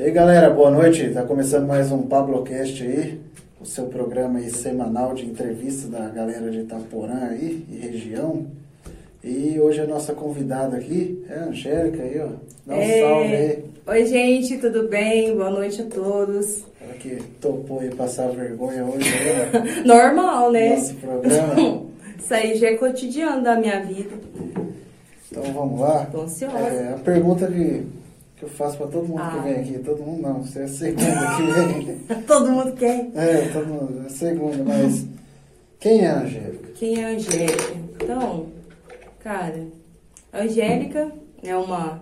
E aí galera, boa noite. Tá começando mais um Pablocast aí, o seu programa aí semanal de entrevista da galera de Itaporã aí e região. E hoje a nossa convidada aqui é a Angélica aí, ó. Dá um É. salve aí. Oi, gente, tudo bem? Boa noite a todos. Ela que topou aí passar vergonha hoje aí, Normal, no né? nosso programa. Isso aí já é cotidiano da minha vida. Então vamos lá. Tô ansiosa. É, a pergunta que, que eu faço pra todo mundo que Ah. vem aqui, todo mundo não, você é a segunda que vem. Todo mundo quer. É, todo mundo, é a segunda, mas quem é a Angélica? Quem é a Angélica? Então, cara, a Angélica é uma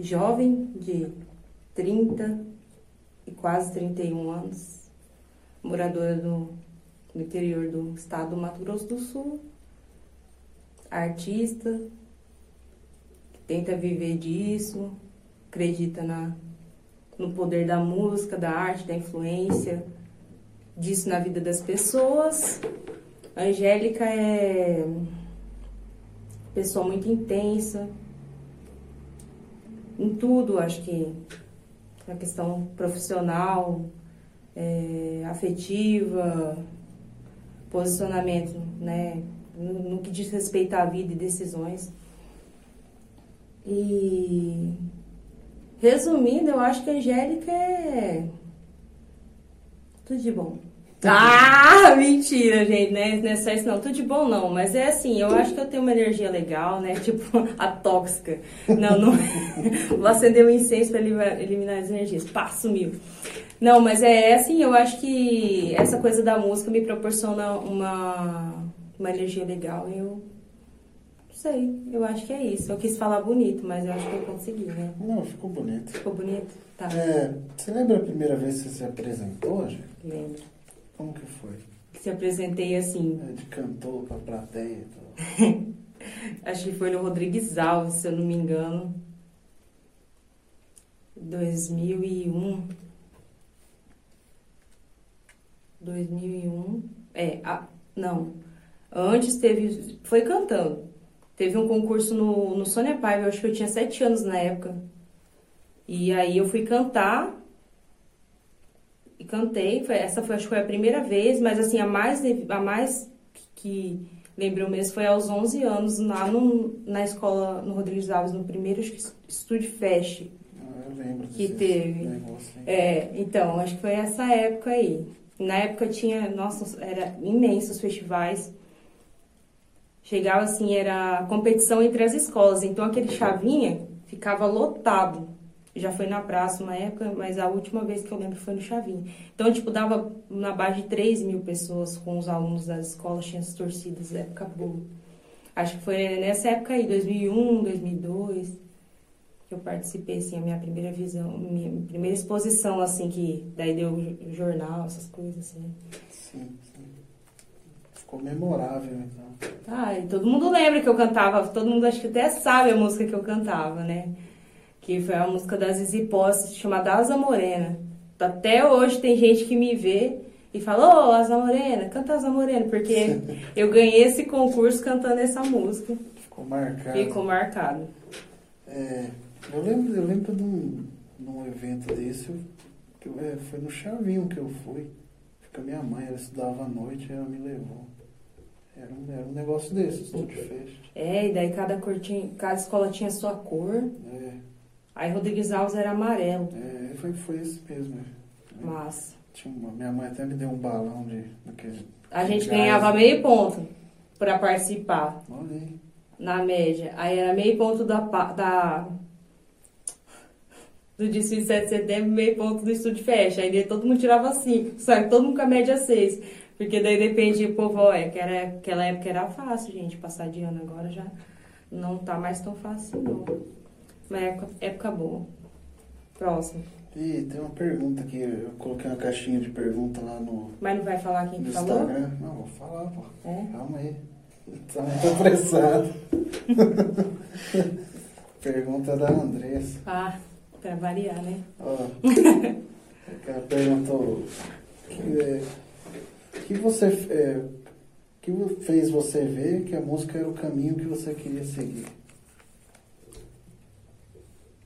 jovem de 30 e quase 31 anos, moradora do, do interior do estado do Mato Grosso do Sul, artista, que tenta viver disso, acredita na, no poder da música, da arte, da influência disso na vida das pessoas. Angélica é pessoa muito intensa em tudo, acho que na questão profissional, é, afetiva, posicionamento, né, no, no que diz respeito à vida e decisões. E resumindo, eu acho que a Angélica é tudo de bom. Ah, mentira, gente, né? Não é só isso não, tudo de bom não, mas é assim, eu acho que eu tenho uma energia legal, né? Tipo, a tóxica. Não, não. Vou acender um incêncio pra eliminar, as energias. Pá, sumiu. Não, mas é assim, eu acho que essa coisa da música me proporciona uma, uma energia legal. Eu sei, eu acho que é isso. Eu quis falar bonito, mas eu acho que eu consegui, né? Não, ficou bonito. Ficou bonito? Tá, É, você lembra a primeira vez que você se apresentou, Angélica? lembro. Como que foi? Se apresentei assim, É, de cantor pra plateia e tal. Acho que foi no Rodrigues Alves, se eu não me engano. 2001. 2001. É, a- não. Antes teve. Foi cantando. Teve um concurso no, no Sônia Paiva, eu acho que eu tinha sete anos na época. E aí eu fui cantar. E cantei. Foi, essa foi, acho que foi a primeira vez, mas assim, a mais, a mais que lembrou mesmo foi aos 11 anos, lá no, na escola, no Rodrigues Alves, no primeiro Studio Fest. Ah, Eu lembro Que teve. negócio. É, então, acho que foi essa época aí. Na época tinha, nossa, era imensos festivais. Chegava assim, era competição entre as escolas. Então aquele chavinha ficava lotado. Já foi na praça uma época, mas a última vez que eu lembro foi no chavinha. Então, tipo, dava na base de 3 mil pessoas com os alunos das escolas, tinha as torcidas, época boa. Acho que foi nessa época aí, 2001, 2002 que eu participei, assim, a minha primeira visão, minha primeira exposição, assim, que daí deu jornal, essas coisas, assim. Sim, sim. Ficou memorável, então. Ah, e todo mundo lembra que eu cantava, todo mundo acho que até sabe a música que eu cantava, né? Que foi a música da Zizi chamada Asa Morena. Até hoje tem gente que me vê e fala, ô, Asa Morena, canta Asa Morena, porque eu ganhei esse concurso cantando essa música. Ficou marcado. Ficou marcado. É, eu lembro, eu lembro de um, de um evento desse, que eu- é, foi no Chavinho que eu fui. A minha mãe, ela estudava à noite, ela me levou. Era um, era um negócio desse, Studio Fest. É, e daí cada, cor tinha, cada escola tinha sua cor. É, Aí Rodrigues Alves era amarelo. é, foi, foi esse mesmo. é. Massa. Tinha uma- minha mãe até me deu um balão de. Daquele, A gente Gás. ganhava meio ponto pra participar, olha aí. na média. Aí era meio ponto da, da do desfile 7 de setembro, meio ponto do estúdio fecha. Aí daí todo mundo tirava 5, sabe? Todo mundo com a média 6. Porque daí depende, povo, ó, é que era, aquela época era fácil, gente, passar de ano. Agora já não tá mais tão fácil, não. Mas época, época boa. Próximo. Ih, tem uma pergunta aqui. Eu coloquei uma caixinha de pergunta lá no, Mas não vai falar quem que falou? Instagram. Não, vou falar, pô. É? Calma aí. Tá muito apressado. Pergunta da Andressa. Ah, pra variar, né? Ó, ela perguntou que, é, que você é, que fez você ver que a música era o caminho que você queria seguir.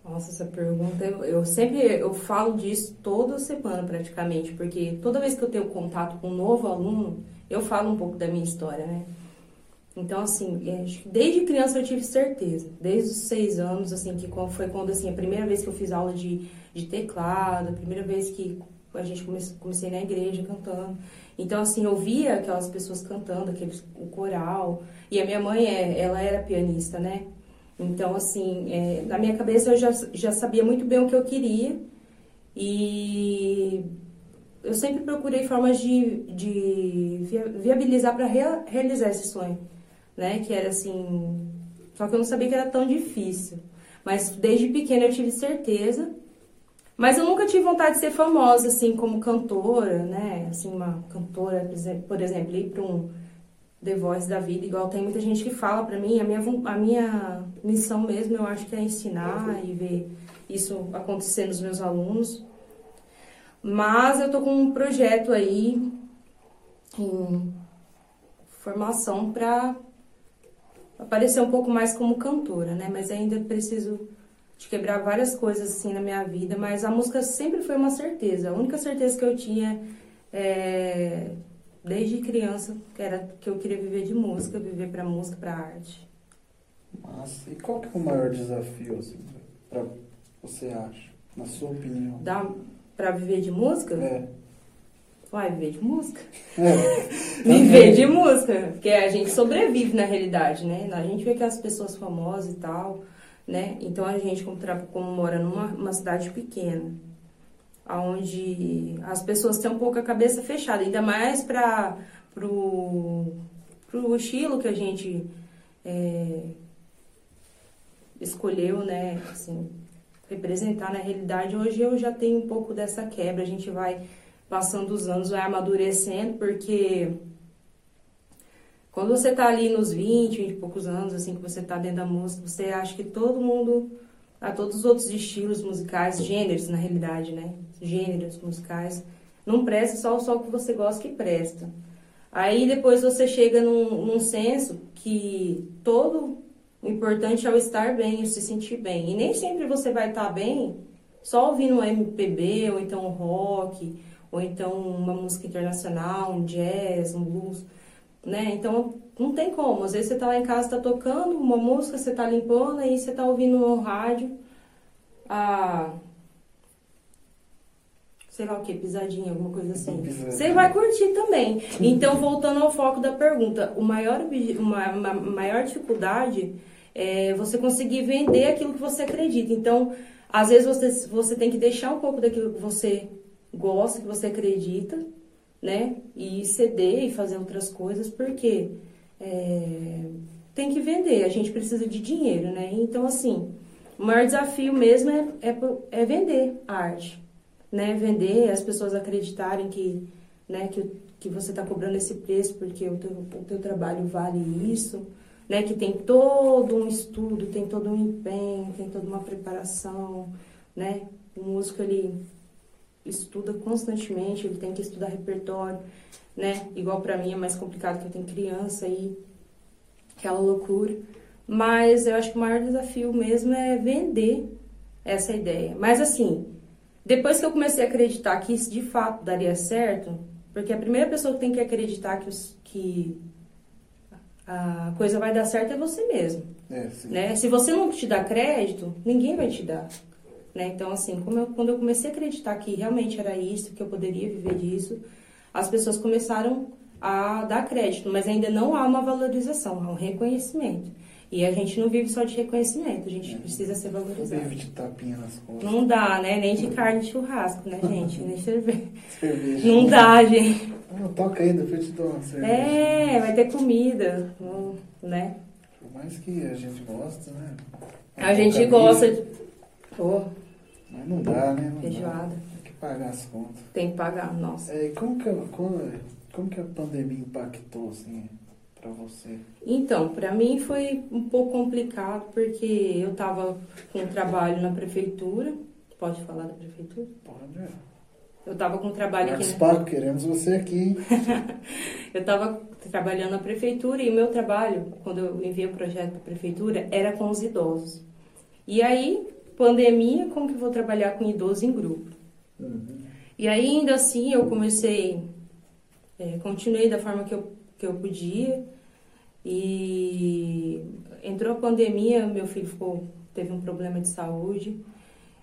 Nossa, essa pergunta, eu, eu, sempre eu falo disso toda semana praticamente, porque toda vez que eu tenho contato com um novo aluno, eu falo um pouco da minha história, né? Então, assim, é, desde criança eu tive certeza, desde os seis anos, assim, que foi quando, assim, a primeira vez que eu fiz aula de, de teclado, a primeira vez que a gente comece, comecei na igreja cantando. Então, assim, eu via aquelas pessoas cantando, aqueles, o coral. E a minha mãe, é, ela era pianista, né? Então, assim, é, na minha cabeça eu já, já sabia muito bem o que eu queria. E eu sempre procurei formas de, de viabilizar para rea, realizar esse sonho, né? Que era assim. Só que eu não sabia que era tão difícil. Mas desde pequena eu tive certeza mas eu nunca tive vontade de ser famosa, assim, como cantora, né? Assim, uma cantora, por exemplo, ir para um The Voice da vida, igual tem muita gente que fala para mim, a minha, a minha missão mesmo, eu acho que é ensinar e ver isso acontecer nos meus alunos. Mas eu tô com um projeto aí em formação para aparecer um pouco mais como cantora, né? Mas ainda preciso de quebrar várias coisas assim na minha vida, mas a música sempre foi uma certeza. A única certeza que eu tinha é, desde criança era que eu queria viver de música, viver para música, para arte. Massa. E qual que é o maior desafio assim, para você acha, na sua opinião? Dá para viver de música? É. Vai viver de música? É. viver de música, porque a gente sobrevive na realidade, né? A gente vê que as pessoas famosas e tal, né? Então a gente, como, como mora numa cidade pequena, onde as pessoas têm um pouco a cabeça fechada, ainda mais para pro, pro estilo que a gente é, escolheu, né? Assim, representar na realidade. Hoje eu já tenho um pouco dessa quebra, a gente vai passando os anos, vai amadurecendo, porque quando você tá ali nos 20, 20 e poucos anos, assim, que você tá dentro da música, você acha que todo mundo, a todos os outros estilos musicais, gêneros na realidade, né? Gêneros musicais, não presta só, só o que você gosta que presta. Aí depois você chega num, num senso que todo o importante é o estar bem, o se sentir bem. E nem sempre você vai estar tá bem só ouvindo um MPB, ou então um rock, ou então uma música internacional, um jazz, um blues né? Então não tem como. Às vezes você tá lá em casa, tá tocando uma música, você tá limpando, aí você tá ouvindo no rádio a sei lá o que, pisadinha, alguma coisa assim. Você vai curtir também. Então, voltando ao foco da pergunta, o maior, uma, uma maior dificuldade é você conseguir vender aquilo que você acredita. Então, às vezes você, você tem que deixar um pouco daquilo que você gosta, que você acredita, né? E ceder e fazer outras coisas, porque é, tem que vender, a gente precisa de dinheiro, né? Então, assim, o maior desafio mesmo é, é, é vender a arte, né? Vender, as pessoas acreditarem que, né, que, que você está cobrando esse preço porque o teu, o teu trabalho vale isso, né? Que tem todo um estudo, tem todo um empenho, tem toda uma preparação, né? O músico, ele estuda constantemente, ele tem que estudar repertório, né? Igual para mim é mais complicado que eu tenho criança e aquela loucura. Mas eu acho que o maior desafio mesmo é vender essa ideia. Mas assim, depois que eu comecei a acreditar que isso de fato daria certo, porque a primeira pessoa que tem que acreditar que, os, que a coisa vai dar certo é você mesmo. É, né? Se você não te dá crédito, ninguém vai te dar. Né? Então, assim, eu, quando eu comecei a acreditar que realmente era isso, que eu poderia viver disso, as pessoas começaram a dar crédito, mas ainda não há uma valorização, há um reconhecimento. E a gente não vive só de reconhecimento, a gente é. precisa ser valorizado. Não vive de tapinha nas costas. Não dá, né? Nem de carne de churrasco, né, gente? Nem cerveja. cerveja. Não dá, gente. Ah, toca aí, depois te dou uma cerveja. É, vai ter comida, né? Por mais que a gente gosta, né? A, a gente gosta de... Oh. Mas não dá, né? Não Feijoada. Dá. Tem que pagar as contas. Tem que pagar, nossa. É, como, que, como, como que a pandemia impactou, assim, para você? Então, para mim foi um pouco complicado, porque eu tava com trabalho na prefeitura. Pode falar da prefeitura? Pode, é. Eu tava com trabalho Marcos aqui. Paco, queremos você aqui. eu tava trabalhando na prefeitura e o meu trabalho, quando eu enviei o projeto para a prefeitura, era com os idosos. E aí pandemia, como que eu vou trabalhar com idoso em grupo? Uhum. E ainda assim eu comecei, é, continuei da forma que eu, que eu podia. E entrou a pandemia, meu filho ficou, teve um problema de saúde.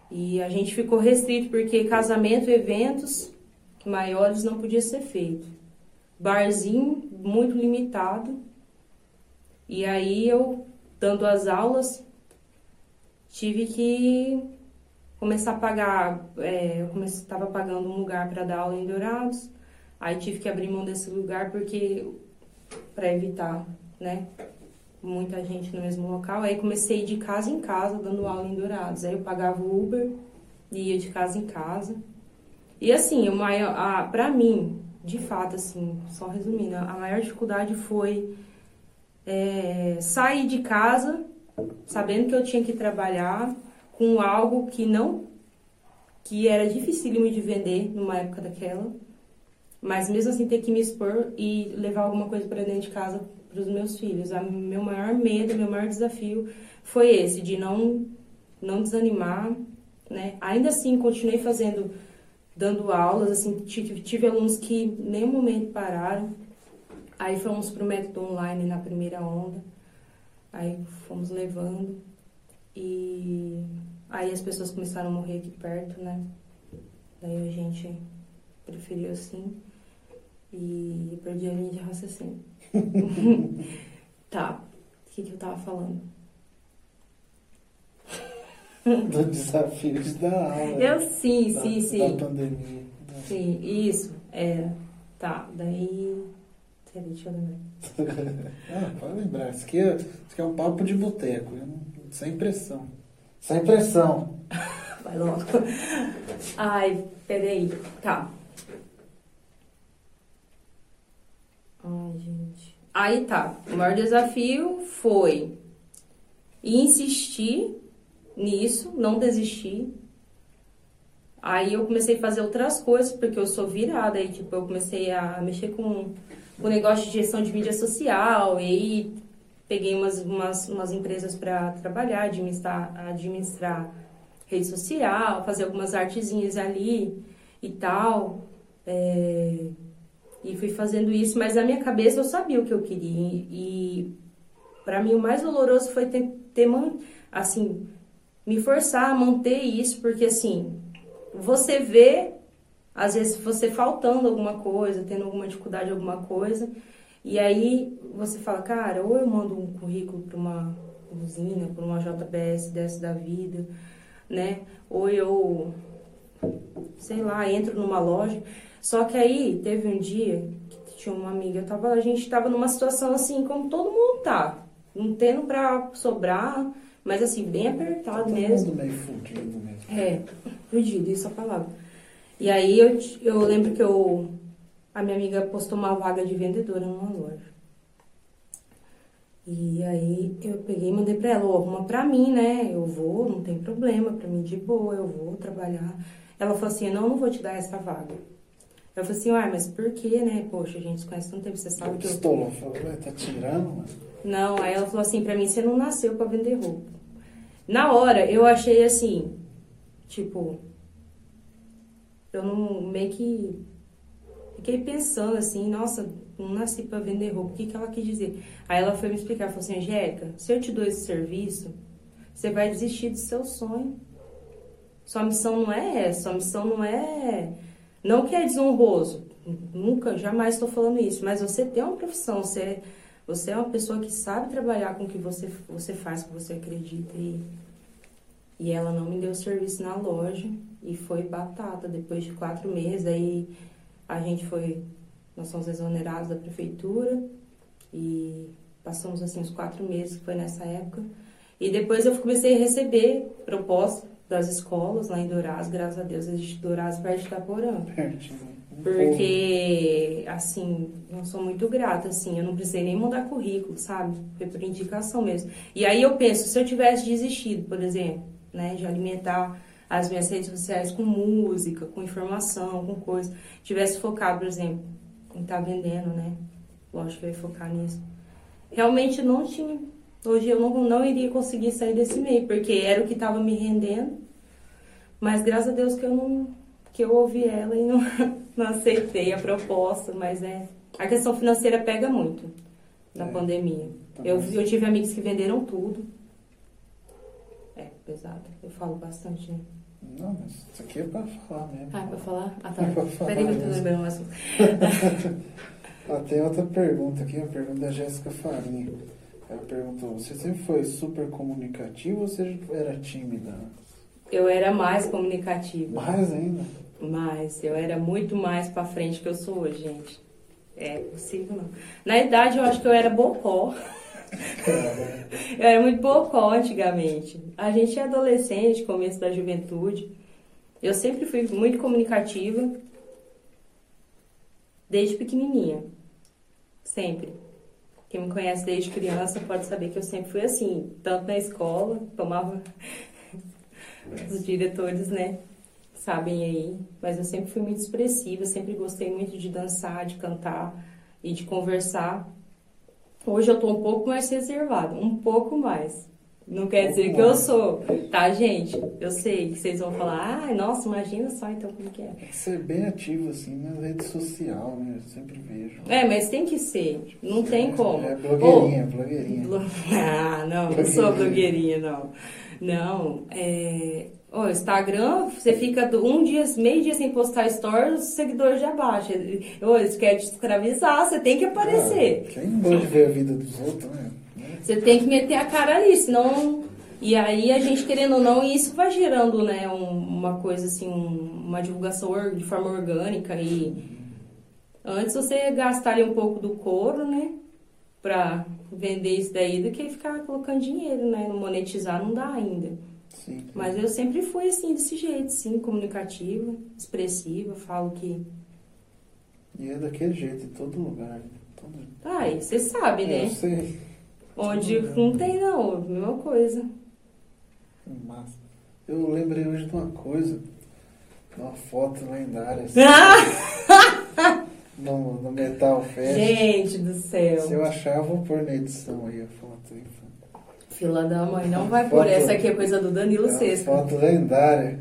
E a gente ficou restrito porque casamento, eventos maiores não podia ser feito. Barzinho muito limitado. E aí eu, dando as aulas, tive que começar a pagar. É, eu estava pagando um lugar para dar aula em Dourados. Aí tive que abrir mão desse lugar porque para evitar, né? Muita gente no mesmo local. Aí comecei de casa em casa dando aula em Dourados. Aí eu pagava o Uber e ia de casa em casa. E assim, para mim, de fato, assim, só resumindo, a maior dificuldade foi é, sair de casa sabendo que eu tinha que trabalhar com algo que não que era dificílimo de vender numa época daquela, mas mesmo assim ter que me expor e levar alguma coisa para dentro de casa para os meus filhos. O meu maior medo, meu maior desafio foi esse de não não desanimar, né? Ainda assim continuei fazendo dando aulas, assim, tive, tive alunos que nem um momento pararam. Aí fomos para o método online na primeira onda. Aí fomos levando. E aí as pessoas começaram a morrer aqui perto, né? Daí a gente preferiu assim. E perdi a linha de raciocínio. tá. O que, que eu tava falando? Do desafio de dar aula. Eu sim, da, sim, sim. Da pandemia. né? Sim, isso. É. Tá, daí. Peraí, deixa eu lembrar. ah, pode lembrar. Isso aqui é, isso aqui é um papo de boteco. não- Sem pressão. Sem pressão. Vai logo. Ai, peraí. Tá. Ai, gente. Aí tá. O maior desafio foi insistir nisso, não desistir. Aí eu comecei a fazer outras coisas, porque eu sou virada. Aí, tipo, eu comecei a mexer com o negócio de gestão de mídia social. E aí peguei umas, umas, umas empresas para trabalhar, administrar, administrar rede social, fazer algumas artezinhas ali e tal. É, e fui fazendo isso, mas na minha cabeça eu sabia o que eu queria. E, para mim o mais doloroso foi ter, ter assim, me forçar a manter isso, porque assim, você vê, às vezes você faltando alguma coisa, tendo alguma dificuldade, alguma coisa, e aí você fala, cara, ou eu mando um currículo para uma usina, para uma JBS dessa da vida, né? Ou eu, sei lá, entro numa loja. Só que aí teve um dia que tinha uma amiga, eu tava, a gente tava numa situação assim, como todo mundo tá, não tendo pra sobrar, mas assim, bem apertado Todo mesmo. mundo meio fudido mesmo. É, fudido, isso é a palavra. E aí eu, eu lembro que eu, a minha amiga postou uma vaga de vendedora numa loja. E aí eu peguei e mandei pra ela, ó, arruma pra mim, né? Eu vou, não tem problema, pra mim de boa, eu vou trabalhar. Ela falou assim, não, eu não vou te dar essa vaga. Eu falei assim, uai, mas por quê, né? Poxa, a gente se conhece tanto tempo, você sabe que eu Pistolou, falou, "Ué, tá tirando, mano. não, aí ela falou assim pra mim, você não nasceu pra vender roupa. Na hora, eu achei assim, tipo, eu não, meio que fiquei pensando assim, nossa, não nasci pra vender roupa, o que que ela quis dizer? Aí ela foi me explicar, falou assim, Angélica, se eu te dou esse serviço, você vai desistir do seu sonho. Sua missão não é essa, sua missão não é... Não que é desonroso, nunca, jamais estou falando isso, mas você tem uma profissão, você, você é uma pessoa que sabe trabalhar com o que você, você faz, que você acredita. E, e ela não me deu serviço na loja e foi batata. Depois de quatro meses, aí a gente foi, nós somos exonerados da prefeitura e passamos assim os quatro meses, que foi nessa época. E depois eu comecei a receber propostas das escolas lá em Dourados, graças a Deus, existe Dourados perto de Itaporã. Um Porque, assim, eu sou muito grata, assim, eu não precisei nem mudar currículo, sabe? Foi por indicação mesmo. E aí eu penso, se eu tivesse desistido, por exemplo, né, de alimentar as minhas redes sociais com música, com informação, com coisa, tivesse focado, por exemplo, em estar vendendo, né? Lógico que eu ia focar nisso. Realmente não tinha Hoje eu não, não iria conseguir sair desse meio, porque era o que estava me rendendo. Mas graças a Deus que eu não que eu ouvi ela e não, não aceitei a proposta, mas é a questão financeira pega muito na é, pandemia. Tá eu, eu tive amigos que venderam tudo. É pesado. Eu falo bastante, né? Não, mas isso aqui é pra falar mesmo. Ah, é pra falar? Ah, tá. É Peraí, eu tô lembrando mais. ah, tem outra pergunta aqui, a pergunta da Jéssica Farinha. Ela perguntou, você sempre foi super comunicativo ou você era tímida? Eu era mais comunicativa. Mais ainda? Mais. Eu era muito mais pra frente que eu sou hoje, gente. É possível não. Na idade eu acho que eu era bocó. eu era muito bocó antigamente. A gente é adolescente, começo da juventude. Eu sempre fui muito comunicativa. Desde pequenininha. Sempre. Quem me conhece desde criança pode saber que eu sempre fui assim. Tanto na escola, tomava os diretores, né? Sabem aí. Mas eu sempre fui muito expressiva, sempre gostei muito de dançar, de cantar e de conversar. Hoje eu tô um pouco mais reservada, um pouco mais. Não quer dizer que eu sou, tá, gente? Eu sei que vocês vão falar, ah, nossa, imagina só então como que é. Tem que ser bem ativo, assim, na rede social, né? Eu sempre vejo. É, mas tem que ser, não tem como. É blogueirinha, oh, blogueirinha. Blo... Ah, não, não sou blogueirinha, não. Não, é... O Instagram, você fica um dia, meio dia sem postar stories, os seguidores já baixam. Eles querem te escravizar, você tem que aparecer. Ah, quem não de ver a vida dos outros, né? Você tem que meter a cara ali, senão. E aí a gente querendo ou não, isso vai gerando, né, um, uma coisa assim, um, uma divulgação de forma orgânica e antes você gastar ali um pouco do couro, né, pra vender isso daí do que ficar colocando dinheiro, né, monetizar não dá ainda. Sim. Mas eu sempre fui assim, desse jeito, sim, comunicativa, expressiva, falo que. E é daquele jeito em todo lugar. Né? Todo... Ah, e você sabe, né? Eu sei. Onde não tem não, mesma coisa. Massa. Eu lembrei hoje de uma coisa, de uma foto lendária. Assim, no, no Metal Fest. Gente do céu. Se eu achar, eu vou pôr na edição aí a foto aí. Fila da mãe, não vai pôr. Essa aqui é coisa do Danilo é Sexto. Foto lendária.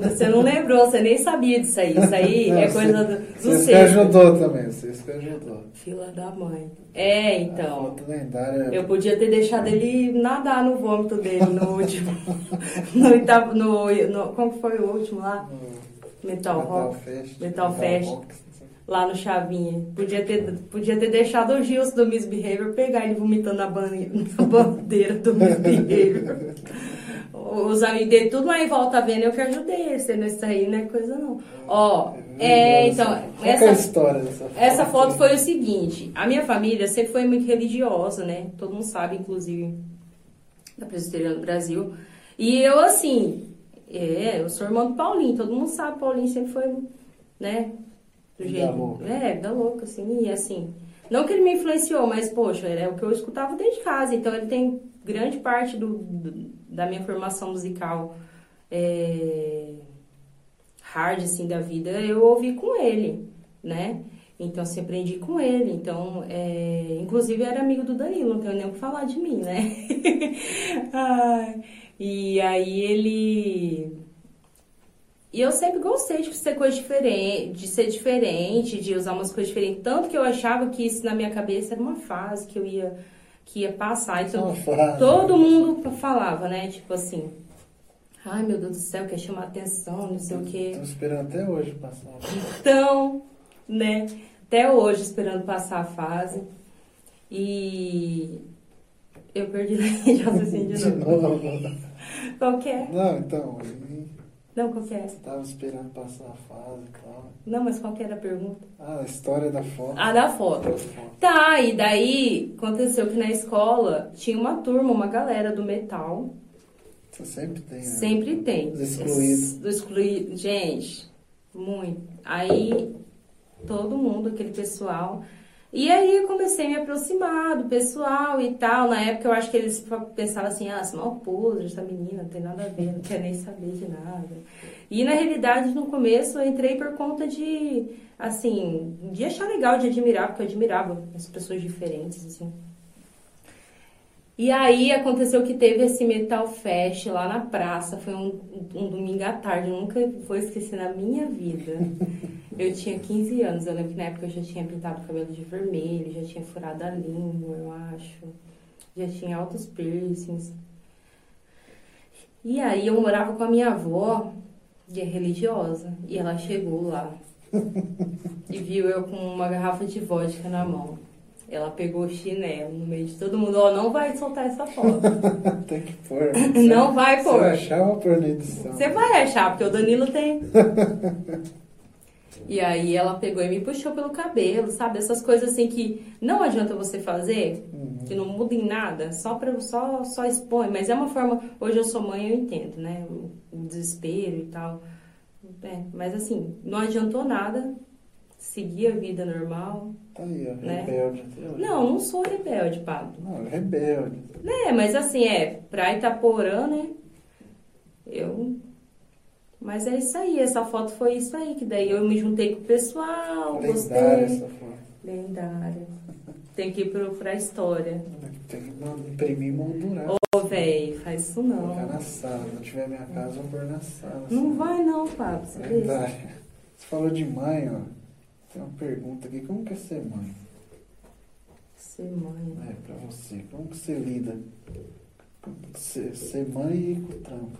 Você não lembrou, você nem sabia disso aí. Isso aí não, é coisa do, do Vocês que ajudou também, vocês que ajudou. Fila da mãe. É, então. A foto lendária. Eu podia ter deixado ele nadar no vômito dele no último. no, no, no, como foi o último lá? No Metal, Metal Rock. Fest. Metal, Metal Fest. Rock lá no Chavinha. Podia ter, podia ter deixado o Gilson do Misbehavior pegar ele vomitando na bandeira do Misbehavior. Os amigos dele, tudo lá em volta vendo, eu que ajudei ele, sendo isso aí não é coisa não. Ó, é, então, é essa, história dessa foto? Essa foto foi o seguinte, a minha família sempre foi muito religiosa, né? Todo mundo sabe, inclusive, da Presbiteriana do Brasil. E eu, assim, é, eu sou irmã do Paulinho, todo mundo sabe, Paulinho sempre foi, né, do jeito. Louca. É, da louca, assim, e assim. Não que ele me influenciou, mas, poxa, é o que eu escutava desde casa, então ele tem grande parte do, do da minha formação musical é, hard, assim, da vida, eu ouvi com ele, né? Então, se aprendi com ele. Então, é, inclusive, era amigo do Danilo, não tenho nem o que falar de mim, né? Ai, e aí ele e eu sempre gostei de ser coisa diferente, de ser diferente, de usar umas coisas diferentes. Tanto que eu achava que isso na minha cabeça era uma fase que eu ia, que ia passar. Então, todo mundo falava, né? Tipo assim, ai meu Deus do céu, quer chamar atenção, não sei o quê. Tô esperando até hoje passar. Então, né? Até hoje esperando passar a fase. E eu perdi a de raciocínio de novo. Qual que é? Não, então, não, qual que é? Tava esperando passar a fase e tal. Não, mas qual que era a pergunta? Ah, a história da foto. Ah, da foto. Tá, e daí aconteceu que na escola tinha uma turma, uma galera do metal. Você sempre tem, né? Sempre tem. Dos excluídos. Do excluído. Gente, muito. Aí todo mundo, aquele pessoal. E aí comecei a me aproximar do pessoal e tal. Na época eu acho que eles pensavam assim, ah, mal podre, essa menina, não tem nada a ver, não quer nem saber de nada. E na realidade, no começo, eu entrei por conta de, assim, de achar legal, de admirar, porque eu admirava as pessoas diferentes, assim. E aí aconteceu que teve esse Metal Fest lá na praça, foi um, um domingo à tarde, eu nunca vou esquecer na minha vida. Eu tinha 15 anos, eu lembro que na época eu já tinha pintado o cabelo de vermelho, já tinha furado a língua, eu acho. Já tinha altos piercings. E aí eu morava com a minha avó, que é religiosa, e ela chegou lá e viu eu com uma garrafa de vodka na mão. Ela pegou o chinelo no meio de todo mundo. Ó, oh, não vai soltar essa foto. tem que pôr. não vai pôr. Você vai achar na edição? Você vai achar, porque o Danilo tem. e aí ela pegou e me puxou pelo cabelo, sabe? Essas coisas assim que não adianta você fazer, uhum. que não muda em nada, só, pra, só, só expõe. Mas é uma forma. Hoje eu sou mãe, eu entendo, né? O, o desespero e tal. É, mas assim, não adiantou nada seguir a vida normal. Tá aí, ó, né? rebelde. Não, não sou rebelde, Pablo. Não, é rebelde. É, mas assim, é, pra Itaporã, né? Eu. Mas é isso aí, essa foto foi isso aí, que daí eu me juntei com o pessoal, Lendária gostei. essa foto. Lendária. Tem que ir pro, pra história. Tem que imprimir e moldurar. Ô, véi, faz isso não. Vou na sala. Se não tiver minha casa, eu vou pôr na sala. Não assim. vai não, Pablo. Você Lendária. Você falou de mãe, ó. Tem uma pergunta aqui, como que é ser mãe? Ser mãe? É, pra você, como que você lida? Ser, ser mãe e com o trampo.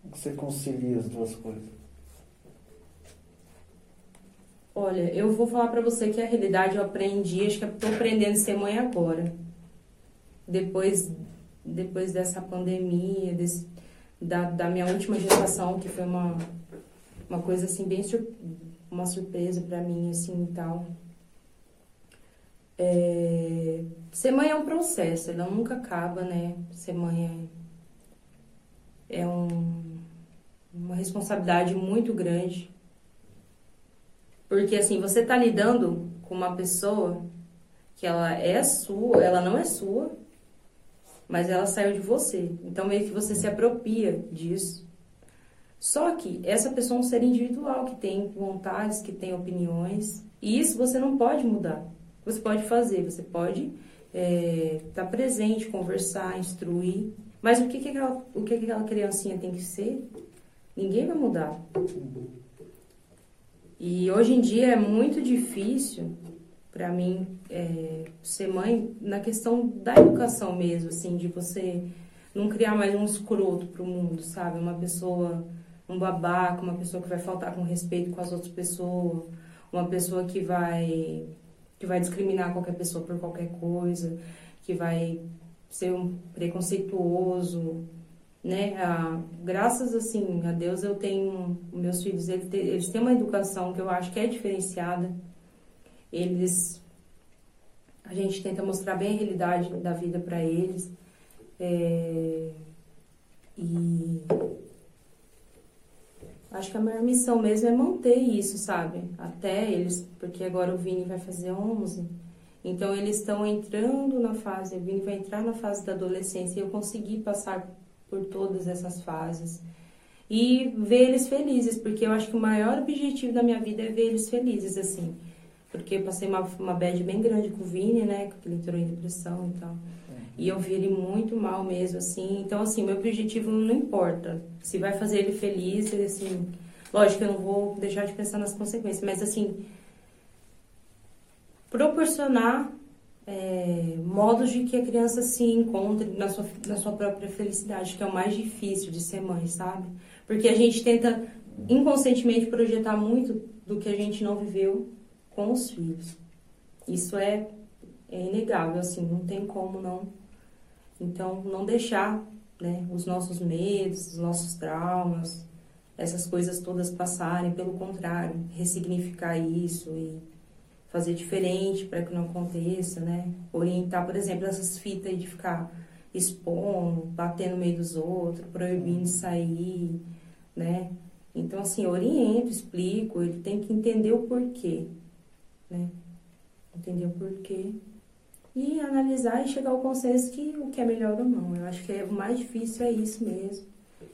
Como que você concilia as duas coisas? Olha, eu vou falar para você que a realidade eu aprendi, acho que eu tô aprendendo a ser mãe agora. Depois, depois dessa pandemia, desse, da, da minha última gestação, que foi uma, uma coisa assim bem uma surpresa para mim, assim, e tal. É... Ser mãe é um processo, ela nunca acaba, né? Ser mãe é, é um... uma responsabilidade muito grande. Porque, assim, você tá lidando com uma pessoa que ela é sua, ela não é sua, mas ela saiu de você. Então, meio que você se apropria disso. Só que essa pessoa é um ser individual que tem vontades, que tem opiniões, e isso você não pode mudar. Você pode fazer, você pode estar é, tá presente, conversar, instruir, mas o que, que, aquela, o que, que aquela criancinha tem que ser, ninguém vai mudar. E hoje em dia é muito difícil para mim é, ser mãe na questão da educação mesmo, assim, de você não criar mais um escroto para o mundo, sabe? Uma pessoa um babaca, uma pessoa que vai faltar com respeito com as outras pessoas, uma pessoa que vai que vai discriminar qualquer pessoa por qualquer coisa, que vai ser um preconceituoso, né? Ah, graças assim a Deus eu tenho meus filhos eles têm, eles têm uma educação que eu acho que é diferenciada. Eles a gente tenta mostrar bem a realidade da vida para eles. É, e Acho que a maior missão mesmo é manter isso, sabe? Até eles, porque agora o Vini vai fazer 11. Então eles estão entrando na fase, o Vini vai entrar na fase da adolescência e eu consegui passar por todas essas fases. E ver eles felizes, porque eu acho que o maior objetivo da minha vida é ver eles felizes, assim. Porque eu passei uma, uma bad bem grande com o Vini, né? Que ele entrou em depressão e tal. E eu vi ele muito mal mesmo, assim. Então, assim, meu objetivo não importa. Se vai fazer ele feliz, assim. Lógico eu não vou deixar de pensar nas consequências, mas, assim. Proporcionar é, modos de que a criança se encontre na sua, na sua própria felicidade, que é o mais difícil de ser mãe, sabe? Porque a gente tenta inconscientemente projetar muito do que a gente não viveu com os filhos. Isso é, é inegável, assim, não tem como não então, não deixar né, os nossos medos, os nossos traumas, essas coisas todas passarem, pelo contrário, ressignificar isso e fazer diferente para que não aconteça, né? Orientar, por exemplo, essas fitas de ficar expondo, batendo no meio dos outros, proibindo de sair, né? Então, assim, oriento, explico, ele tem que entender o porquê, né? Entender o porquê e analisar e chegar ao consenso que o que é melhor ou não. Eu acho que é, o mais difícil é isso mesmo.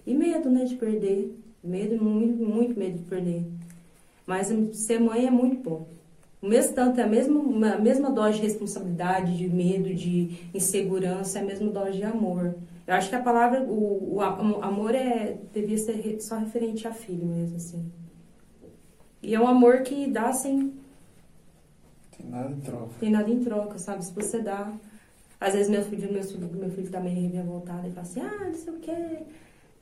E medo, né, de perder. Medo, muito, muito medo de perder. Mas ser mãe é muito bom. O mesmo tanto, é a mesma, a mesma dose de responsabilidade, de medo, de insegurança, é a mesma dose de amor. Eu acho que a palavra, o, o amor é, devia ser só referente a filho mesmo, assim. E é um amor que dá sem... Tem nada em troca. Tem nada em troca, sabe? Se você dá... Às vezes meu filho, meu filho, meu filho tá meio revoltado e fala assim, ah, não sei o quê.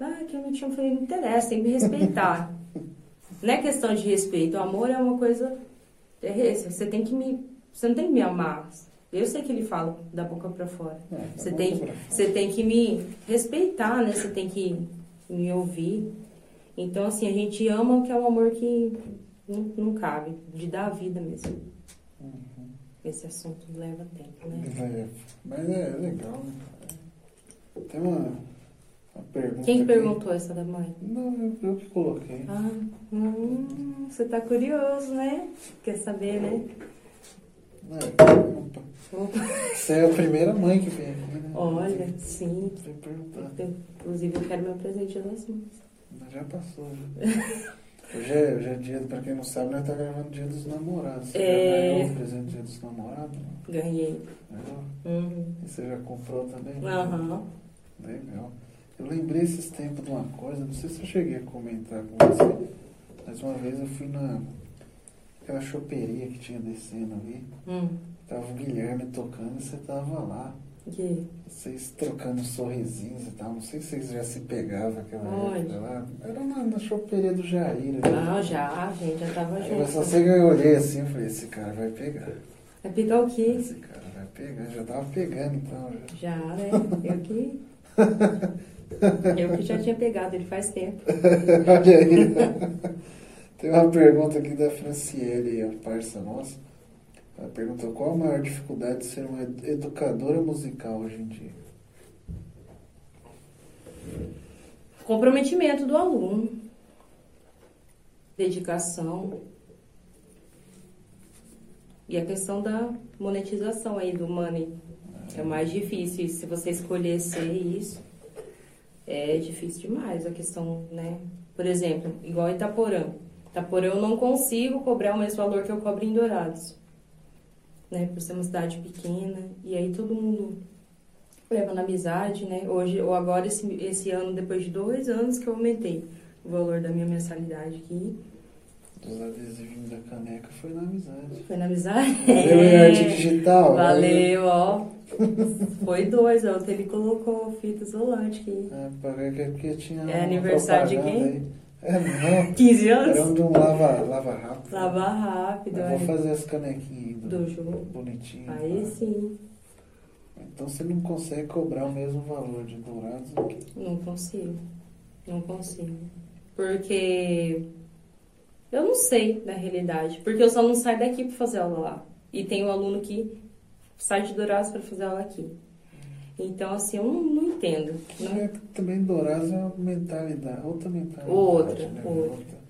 Ah, que eu não tinha... Eu falei, não interessa, tem que me respeitar. não é questão de respeito. O amor é uma coisa... É, você tem que me... Você não tem que me amar. Eu sei que ele fala da boca para fora. É, você, tem, que, você tem que me respeitar, né? Você tem que me ouvir. Então, assim, a gente ama que é um amor que não, não cabe, de dar a vida mesmo. Esse assunto leva tempo, né? Mas é, legal, né? Tem uma, uma pergunta. Quem perguntou essa da mãe? Não, eu, eu que coloquei. Ah, hum, você tá curioso, né? Quer saber, né? É, você é a primeira mãe que vem aqui, né? Olha, sim. Inclusive, eu quero meu presente das mães. Já passou, já. Hoje é, hoje é dia, pra quem não sabe, nós tá gravando dia dos namorados. Você é... já ganhou o presente dia dos namorados? Ganhei. Uhum. E você já comprou também? Aham. Uhum. Legal. Eu lembrei esses tempos de uma coisa, não sei se eu cheguei a comentar com você, mas uma vez eu fui na aquela choperia que tinha descendo ali. Hum. Tava o Guilherme tocando e você tava lá. Vocês trocando sorrisinhos e tal. Não sei se vocês já se pegavam aquela Onde? época lá. Era na, na choperia do Jair. Ah, né? já, gente já tava junto. Mas só sei que eu olhei assim e falei, esse cara vai pegar. Vai pegar o quê? Esse cara vai pegar. Já tava pegando então. Já, já né? Eu que. eu que já tinha pegado ele faz tempo. Olha aí. Tem uma pergunta aqui da Franciele, a parça nossa. Ela perguntou qual a maior dificuldade de ser uma educadora musical hoje em dia? Comprometimento do aluno, dedicação e a questão da monetização aí do money. É, mais difícil. Se você escolher ser isso, é difícil demais a questão, né? Por exemplo, igual Itaporã. Itaporã eu não consigo cobrar o mesmo valor que eu cobro em Dourados né, por ser uma cidade pequena, e aí todo mundo leva na amizade, né? Hoje, ou agora, esse, esse ano, depois de dois anos que eu aumentei o valor da minha mensalidade aqui. Dos adesivinhos da caneca foi na amizade. Foi na amizade? Valeu, é. arte digital. Valeu, ó. foi dois, ó. Ele colocou fita isolante aqui. É, para ver que tinha. É aniversário de quem? Aí. É, não. 15 anos? Era um um lava, lava rápido. Lava rápido, Eu é. Vou fazer as canequinhas do, do jogo. Bonitinho. Aí tá? sim. Então você não consegue cobrar o mesmo valor de dourados aqui? Não consigo. Não consigo. Porque eu não sei na realidade. Porque eu só não saio daqui para fazer aula lá. E tem um aluno que sai de Dourados para fazer aula aqui. Então, assim, eu não, não entendo. Não... É, também Dourados é uma mentalidade, outra mentalidade. Outra, né? outra.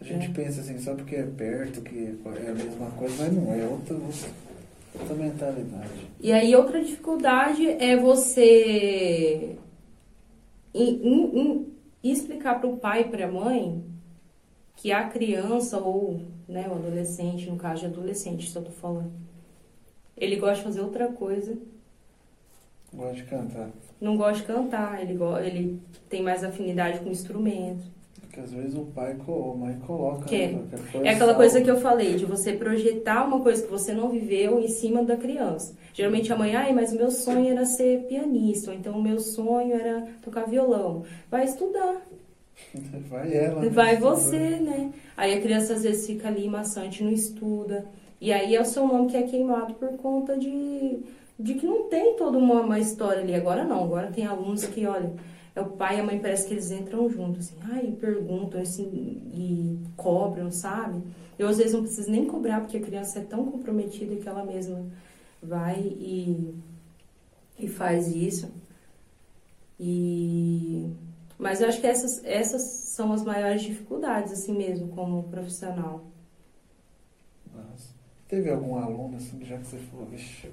A gente é. pensa assim, só porque é perto, que é a mesma coisa, mas não, é outra, outra mentalidade. E aí, outra dificuldade é você explicar para o pai e para a mãe que a criança ou né, o adolescente, no caso de adolescente, se eu tô falando, ele gosta de fazer outra coisa Gosta de cantar. Não gosta de cantar, ele, ele tem mais afinidade com instrumento. Porque às vezes o pai ou a mãe coloca. Que né? é aquela coisa que eu falei, de você projetar uma coisa que você não viveu em cima da criança. Geralmente a mãe, ai, mas o meu sonho era ser pianista, ou então o meu sonho era tocar violão. Vai estudar. Vai ela. Né? Vai você, né? Aí a criança às vezes fica ali maçante, não estuda. E aí é o seu nome que é queimado por conta de de que não tem toda uma, uma história ali. Agora não, agora tem alunos que, olha, é o pai e a mãe parece que eles entram juntos, assim, ai, perguntam, assim, e cobram, sabe? Eu às vezes não preciso nem cobrar, porque a criança é tão comprometida que ela mesma vai e, e faz isso. E... Mas eu acho que essas, essas são as maiores dificuldades, assim mesmo, como profissional. Teve algum aluno, assim, já que você falou, vixi,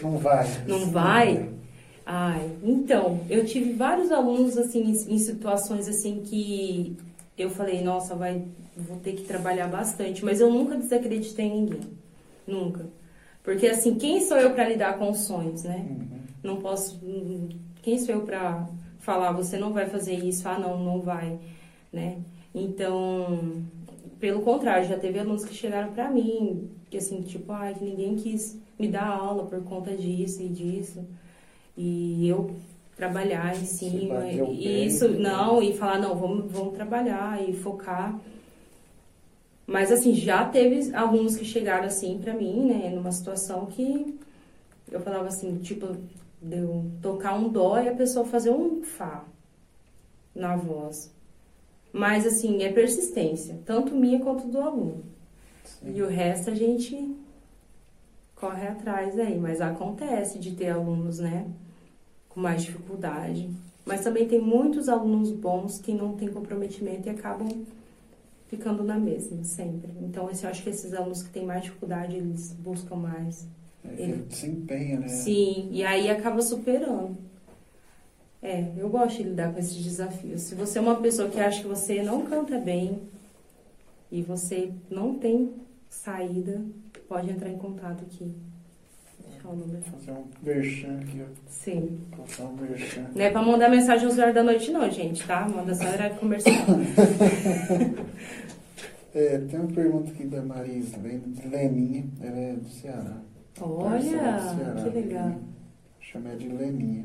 não vai. Não vai? Ai, então, eu tive vários alunos assim em, situações assim que eu falei, nossa, vai, vou ter que trabalhar bastante, mas eu nunca desacreditei em ninguém. Nunca. Porque assim, quem sou eu para lidar com os sonhos, né? Uhum. Não posso. Quem sou eu para falar, você não vai fazer isso, ah, não, não vai, né? Então, pelo contrário, já teve alunos que chegaram para mim, que assim, tipo, ai, que ninguém quis me dar aula por conta disso e disso. E eu trabalhar em cima. E pé, isso, né? não, e falar, não, vamos, vamos trabalhar e focar. Mas assim, já teve alunos que chegaram assim pra mim, né, numa situação que eu falava assim, tipo, de eu tocar um dó e a pessoa fazer um fá na voz. Mas assim, é persistência, tanto minha quanto do aluno. Sim. E o resto a gente corre atrás aí, mas acontece de ter alunos, né, com mais dificuldade. Mas também tem muitos alunos bons que não têm comprometimento e acabam ficando na mesma, sempre. Então, eu acho que esses alunos que têm mais dificuldade, eles buscam mais. É ele se empenha, né? Sim, e aí acaba superando. É, eu gosto de lidar com esses desafios. Se você é uma pessoa que acha que você não canta bem e você não tem saída, pode entrar em contato aqui. Deixa o número. Fazer um merchan aqui. Sim. Colocar um merchan. Não é pra mandar mensagem às horas da noite, não, gente, tá? Manda só horário comercial. É, tem uma pergunta aqui da Marisa, vem de Leninha, ela é do Ceará. Parceira do Olha, Ceará, que legal. Leninha. Chama ela de Leninha.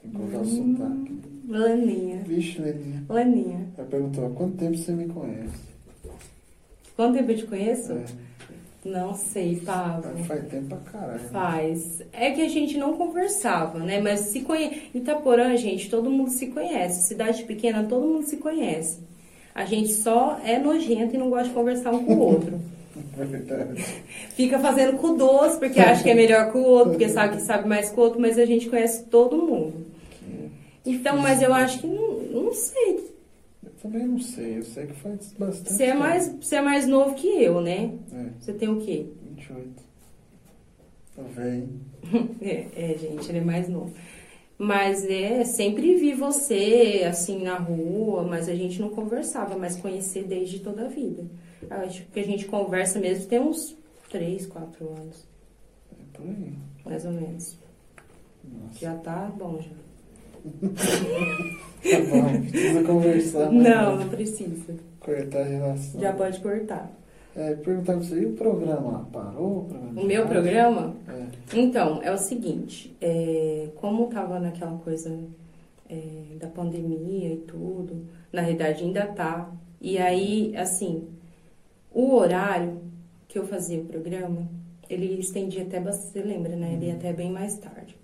Tem que colocar o Hum. sotaque. Leninha. Vixe, Leninha. Leninha. Ela perguntou, há quanto tempo você me conhece? Quanto tempo eu te conheço? É, Não sei, Pablo. faz tempo pra caralho. né? Faz. É que a gente não conversava, né? Mas se conhece. Itaporã, gente, todo mundo se conhece. Cidade pequena, todo mundo se conhece. A gente só é nojento e não gosta de conversar um com o outro. É verdade. Fica fazendo com doce, porque acha que é melhor que o outro, porque sabe que sabe mais que o outro, mas a gente conhece todo mundo. Então, mas eu acho que não, não sei. Também não sei, eu sei que faz bastante Você é tempo. mais, você é mais novo que eu, né? É, Você tem o quê? 28. Tô velho. É, é, gente, ele é mais novo. Mas é, sempre vi você assim na rua, mas a gente não conversava, mas conhecer desde toda a vida. Acho que a gente conversa mesmo tem uns 3, 4 anos, É por aí. mais ou menos. Nossa. Já tá bom já. Tá bom, precisa conversar. né? Não, não precisa. Cortar a relação. Já pode cortar. É, perguntar pra você, e o programa? Parou? O, programa O meu programa, É. então, é o seguinte, é, como tava naquela coisa é, da pandemia e tudo, na realidade ainda tá. E aí, assim, o horário que eu fazia o programa, ele estendia até você lembra, né? Ele ia até bem mais tarde.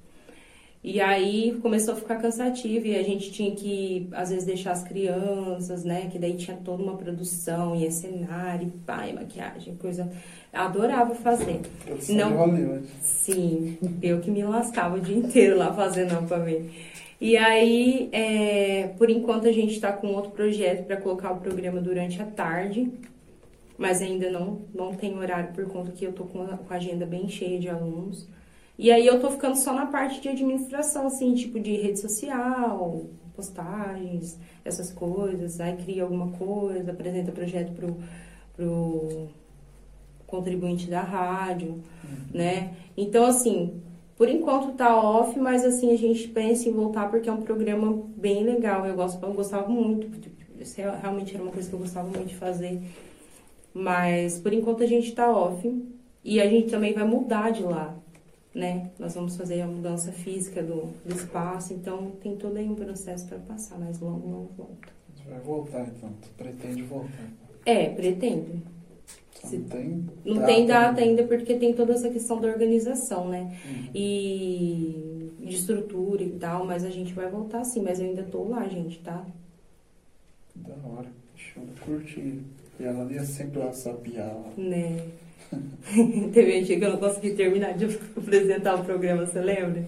E aí começou a ficar cansativo e a gente tinha que, às vezes, deixar as crianças, né? Que daí tinha toda uma produção, e cenário, e e maquiagem, coisa. Adorava fazer. Produção Não. Hollywood. Sim, eu que me lascava o dia inteiro lá fazendo pra mim. E aí, é, por enquanto, a gente está com outro projeto para colocar o programa durante a tarde, mas ainda não, não tem horário por conta que eu tô com a, com a agenda bem cheia de alunos. E aí eu tô ficando só na parte de administração, assim, tipo de rede social, postagens, essas coisas. Aí cria alguma coisa, apresenta projeto pro, pro contribuinte da rádio, né? Então, assim, por enquanto tá off, mas assim, a gente pensa em voltar porque é um programa bem legal. Eu, gosto, eu gostava muito, isso é- realmente era uma coisa que eu gostava muito de fazer. Mas por enquanto a gente tá off e a gente também vai mudar de lá, né? Nós vamos fazer a mudança física do, do espaço, então tem todo aí um processo para passar, mas logo não volta. Você vai voltar então, você pretende voltar. É, pretendo. Se- não tem Não tem data ainda porque tem toda essa questão da organização, né? Uhum. E de estrutura e tal, mas a gente vai voltar sim, mas eu ainda tô lá, gente, tá? Da hora. Show, curti. E ela ia sempre lá sapiar lá. Né? Teve um dia que eu não consegui terminar de apresentar o programa, você lembra?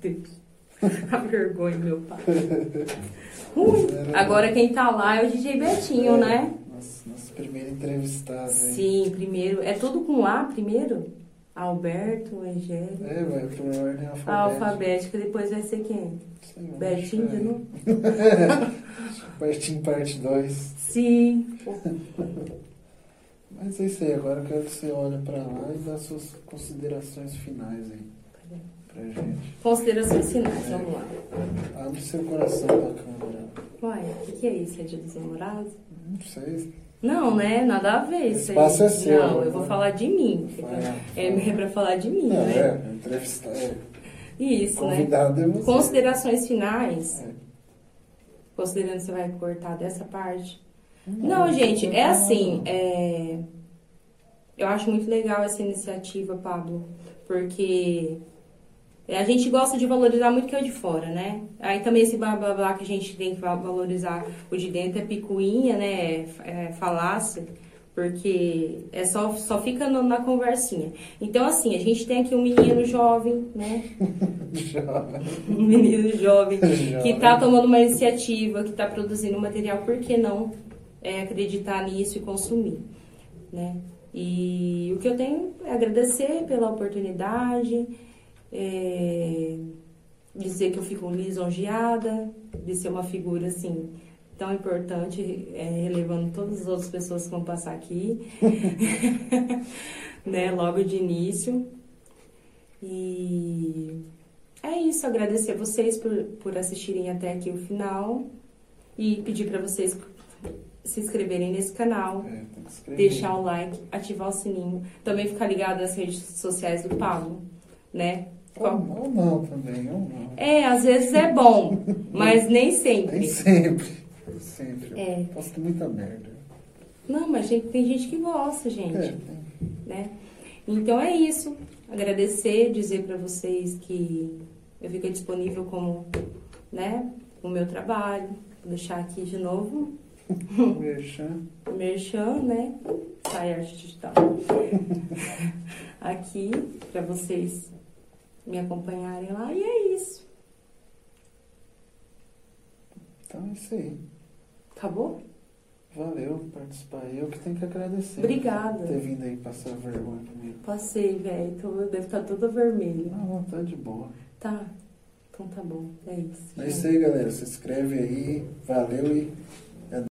Deus. A vergonha, meu pai. Ui, agora quem tá lá é o DJ Betinho, né? Nossa, nosso primeiro entrevistado aí. Sim, primeiro. É tudo com A primeiro? Alberto, Angélica. É, vai por ordem A alfabética. alfabética, depois vai ser quem? Lá, Betinho acho de novo? é. Betinho parte 2. Sim. Mas é isso aí, agora eu quero que você olhe pra lá e dá suas considerações finais aí pra gente. Considerações finais, vamos lá. Abre seu coração pra câmera. Uai, o que, que é isso? É dia dos namorados? Não sei. Não, né? Nada a ver isso aí. Espaço é seu, Não, eu né? vou falar de mim. É, é pra falar de mim, Não, né? é, entrevistar. É, Isso, né? convidado é você. Considerações finais. É. Considerando que você vai cortar dessa parte. Não, gente, é assim. é, Eu acho muito legal essa iniciativa, Pablo, porque é, a gente gosta de valorizar muito o que é de fora, né? Aí também esse blá blá blá que a gente tem que va- valorizar o de dentro é picuinha, né? É falácia, porque é só, só fica no- na conversinha. Então, assim, a gente tem aqui um menino jovem, né? Jovem. Um menino jovem que Jovem. está tomando uma iniciativa, que está produzindo material, por que não é, acreditar nisso e consumir, né? E o que eu tenho é agradecer pela oportunidade, é, dizer que eu fico lisonjeada de ser uma figura assim tão importante, é, relevando todas as outras pessoas que vão passar aqui, né? Logo de início. E é isso, agradecer vocês por, por assistirem até aqui o final e pedir para vocês se inscreverem nesse canal, É, deixar o like, ativar o sininho, também ficar ligado nas redes sociais do Pablo, né? Ou, ou não também, ou não. É, às vezes é bom, mas nem sempre. Nem sempre. Sempre. É. Eu Posto muita merda. Não, mas gente, tem gente que gosta, gente. É, né? Então é isso. Agradecer, dizer para vocês que eu fico disponível como, né, o meu trabalho. Vou deixar aqui de novo Merchan. merchan, né? Sai arte digital. aqui para vocês me acompanharem lá e é isso. Então é isso aí. Acabou? Valeu por participar. Eu que tenho que agradecer. Obrigada. Por ter vindo aí passar vergonha comigo. Passei, velho. Deve estar toda vermelha. Não, tá de boa. Tá. Então tá bom. É isso. É isso aí, galera. Se inscreve aí. Valeu e